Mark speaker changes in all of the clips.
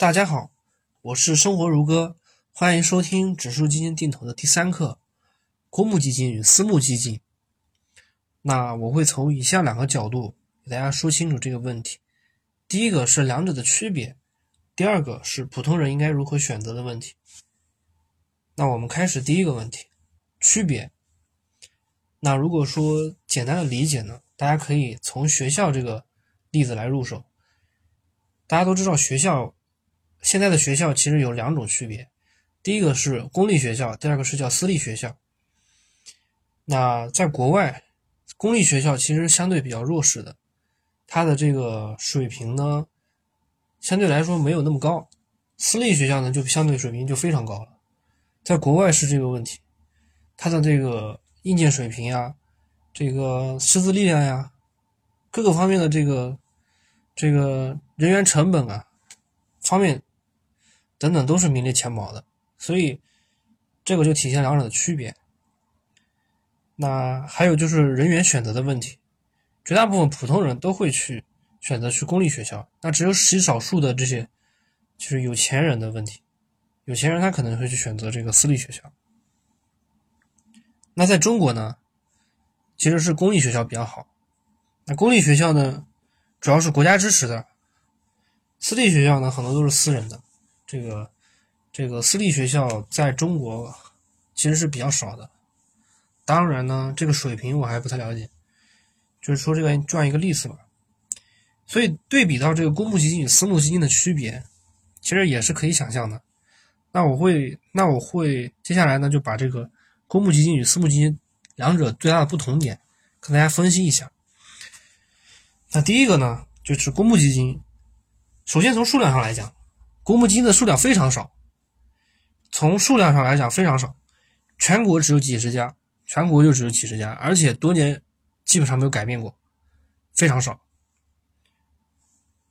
Speaker 1: 大家好，我是生活如歌，欢迎收听指数基金定投的第三课：公募基金与私募基金。那我会从以下两个角度给大家说清楚这个问题。第一个是两者的区别，第二个是普通人应该如何选择的问题。那我们开始第一个问题，区别。那如果说简单的理解呢，大家可以从学校这个例子来入手。大家都知道，学校现在的学校其实有两种区别，第一个是公立学校，第二个是叫私立学校。那在国外，公立学校其实相对比较弱势的，它的这个水平呢，相对来说没有那么高；私立学校呢，就相对水平就非常高了。在国外是这个问题，它的这个硬件水平呀，这个师资力量呀，各个方面的这个。这个人员成本啊，方面等等都是名列前茅的，所以这个就体现两者的区别。那还有就是人员选择的问题，绝大部分普通人都会去选择去公立学校，那只有极少数的这些就是有钱人的问题，有钱人他可能会去选择这个私立学校。那在中国呢，其实是公立学校比较好，那公立学校呢？主要是国家支持的，私立学校呢很多都是私人的。这个这个私立学校在中国其实是比较少的。当然呢，这个水平我还不太了解。就是说这个这样一个例子吧。所以对比到这个公募基金与私募基金的区别，其实也是可以想象的。那我会那我会接下来呢就把这个公募基金与私募基金两者最大的不同点跟大家分析一下。那第一个呢，就是公募基金。首先从数量上来讲，公募基金的数量非常少。从数量上来讲非常少，全国只有几十家，全国就只有几十家，而且多年基本上没有改变过，非常少。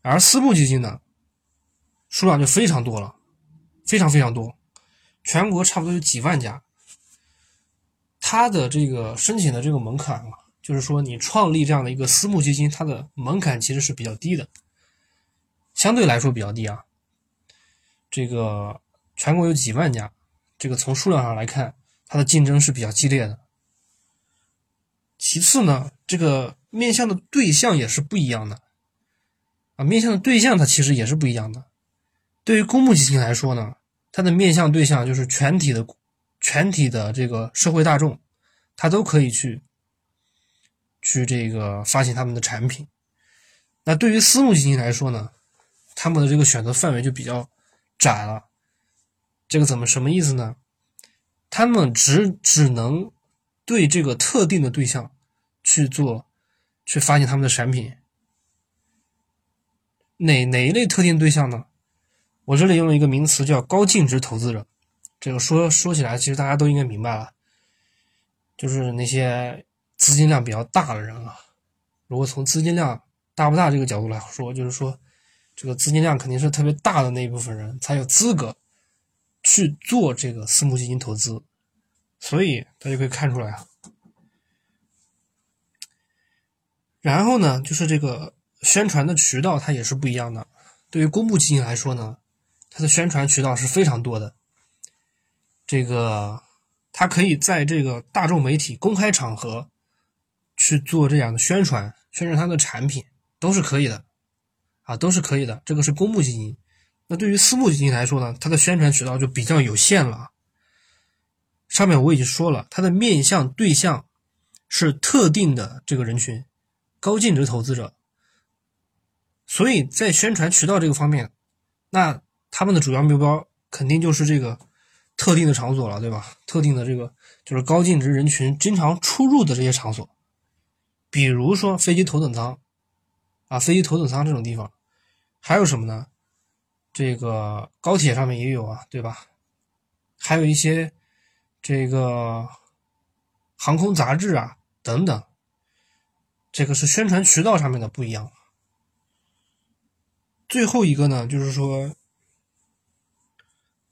Speaker 1: 而私募基金呢，数量就非常多了，非常非常多，全国差不多有几万家。它的这个申请的这个门槛啊。就是说，你创立这样的一个私募基金，它的门槛其实是比较低的，相对来说比较低啊。这个全国有几万家，这个从数量上来看，它的竞争是比较激烈的。其次呢，这个面向的对象也是不一样的啊，面向的对象它其实也是不一样的。对于公募基金来说呢，它的面向对象就是全体的、全体的这个社会大众，它都可以去。去这个发行他们的产品，那对于私募基金来说呢，他们的这个选择范围就比较窄了。这个怎么什么意思呢？他们只只能对这个特定的对象去做，去发行他们的产品。哪哪一类特定对象呢？我这里用了一个名词叫高净值投资者。这个说说起来，其实大家都应该明白了，就是那些。资金量比较大的人啊，如果从资金量大不大这个角度来说，就是说，这个资金量肯定是特别大的那一部分人才有资格去做这个私募基金投资，所以大家可以看出来啊。然后呢，就是这个宣传的渠道它也是不一样的。对于公募基金来说呢，它的宣传渠道是非常多的，这个它可以在这个大众媒体公开场合。去做这样的宣传，宣传它的产品都是可以的，啊，都是可以的。这个是公募基金。那对于私募基金来说呢，它的宣传渠道就比较有限了。上面我已经说了，它的面向对象是特定的这个人群，高净值投资者。所以在宣传渠道这个方面，那他们的主要目标肯定就是这个特定的场所了，对吧？特定的这个就是高净值人群经常出入的这些场所。比如说飞机头等舱，啊，飞机头等舱这种地方，还有什么呢？这个高铁上面也有啊，对吧？还有一些这个航空杂志啊等等，这个是宣传渠道上面的不一样。最后一个呢，就是说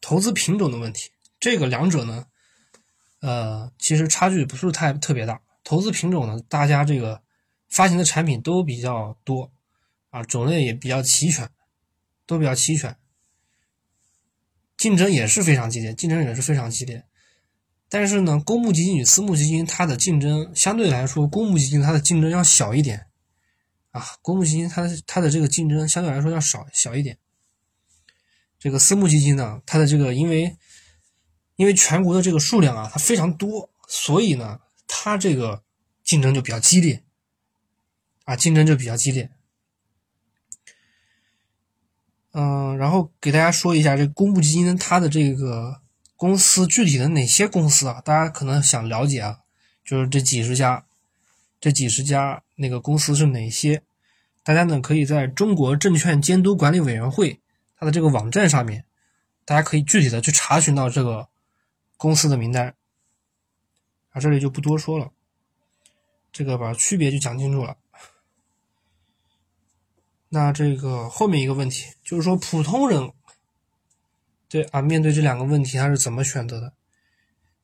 Speaker 1: 投资品种的问题，这个两者呢，呃，其实差距不是太特别大。投资品种呢，大家这个发行的产品都比较多啊，种类也比较齐全，都比较齐全。竞争也是非常激烈，竞争也是非常激烈。但是呢，公募基金与私募基金它的竞争相对来说，公募基金它的竞争要小一点啊，公募基金它它的这个竞争相对来说要少小一点。这个私募基金呢，它的这个因为因为全国的这个数量啊，它非常多，所以呢，它这个竞争就比较激烈啊，竞争就比较激烈。嗯，然后给大家说一下这公募基金它的这个公司具体的哪些公司啊？大家可能想了解啊，就是这几十家，这几十家那个公司是哪些？大家呢可以在中国证券监督管理委员会它的这个网站上面，大家可以具体的去查询到这个公司的名单啊，这里就不多说了，这个把区别就讲清楚了。那这个后面一个问题就是说，普通人对啊，面对这两个问题他是怎么选择的？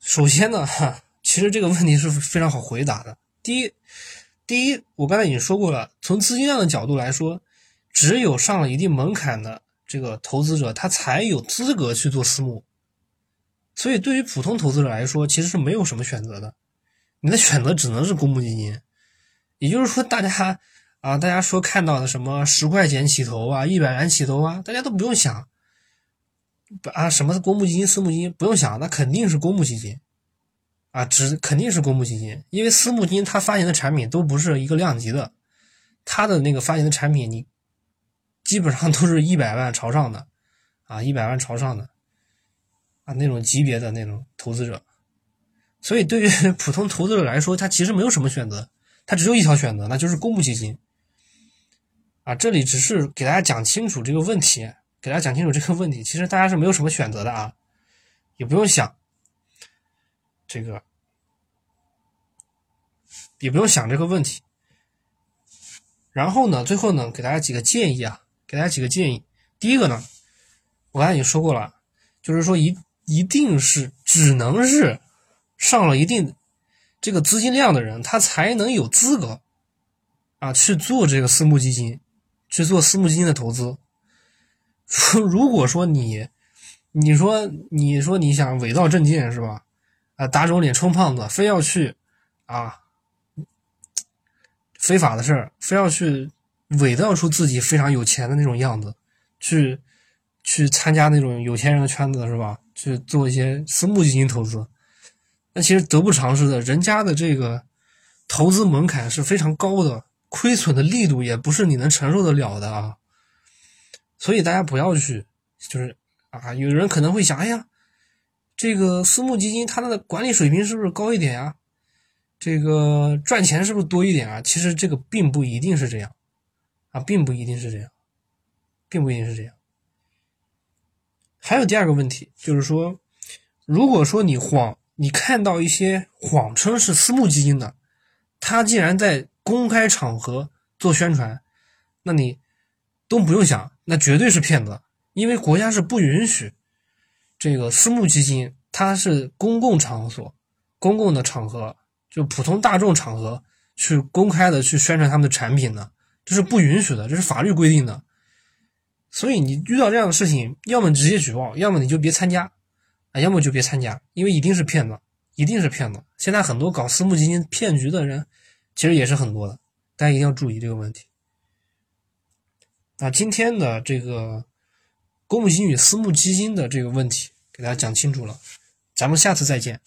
Speaker 1: 首先呢，哈，其实这个问题是非常好回答的。第一，第一，我刚才已经说过了，从资金量的角度来说，只有上了一定门槛的这个投资者，他才有资格去做私募。所以，对于普通投资者来说，其实是没有什么选择的，你的选择只能是公募基金。也就是说，大家。啊，大家说看到的什么十块钱起投啊，一百元起投啊，大家都不用想，啊，什么公募基金、私募基金不用想，那肯定是公募基金，啊，只肯定是公募基金，因为私募基金它发行的产品都不是一个量级的，它的那个发行的产品你基本上都是一百万朝上的，啊，一百万朝上的，啊，那种级别的那种投资者，所以对于普通投资者来说，他其实没有什么选择，他只有一条选择，那就是公募基金。啊，这里只是给大家讲清楚这个问题，给大家讲清楚这个问题。其实大家是没有什么选择的啊，也不用想这个，也不用想这个问题。然后呢，最后呢，给大家几个建议啊，给大家几个建议。第一个呢，我刚才已经说过了，就是说一一定是只能是上了一定这个资金量的人，他才能有资格啊去做这个私募基金。去做私募基金的投资。如果说你，你说你说你想伪造证件是吧？啊，打肿脸充胖子，非要去啊，非法的事儿，非要去伪造出自己非常有钱的那种样子，去去参加那种有钱人的圈子是吧？去做一些私募基金投资，那其实得不偿失的。人家的这个投资门槛是非常高的。亏损的力度也不是你能承受得了的啊，所以大家不要去，就是啊，有人可能会想，哎呀，这个私募基金它的管理水平是不是高一点呀？这个赚钱是不是多一点啊？其实这个并不一定是这样啊，并不一定是这样，并不一定是这样。还有第二个问题就是说，如果说你谎，你看到一些谎称是私募基金的，他竟然在。公开场合做宣传，那你都不用想，那绝对是骗子，因为国家是不允许这个私募基金，它是公共场所、公共的场合，就普通大众场合去公开的去宣传他们的产品的，这是不允许的，这是法律规定的。所以你遇到这样的事情，要么直接举报，要么你就别参加啊，要么就别参加，因为一定是骗子，一定是骗子。现在很多搞私募基金骗局的人。其实也是很多的，大家一定要注意这个问题。那今天的这个公募基金与私募基金的这个问题，给大家讲清楚了，咱们下次再见。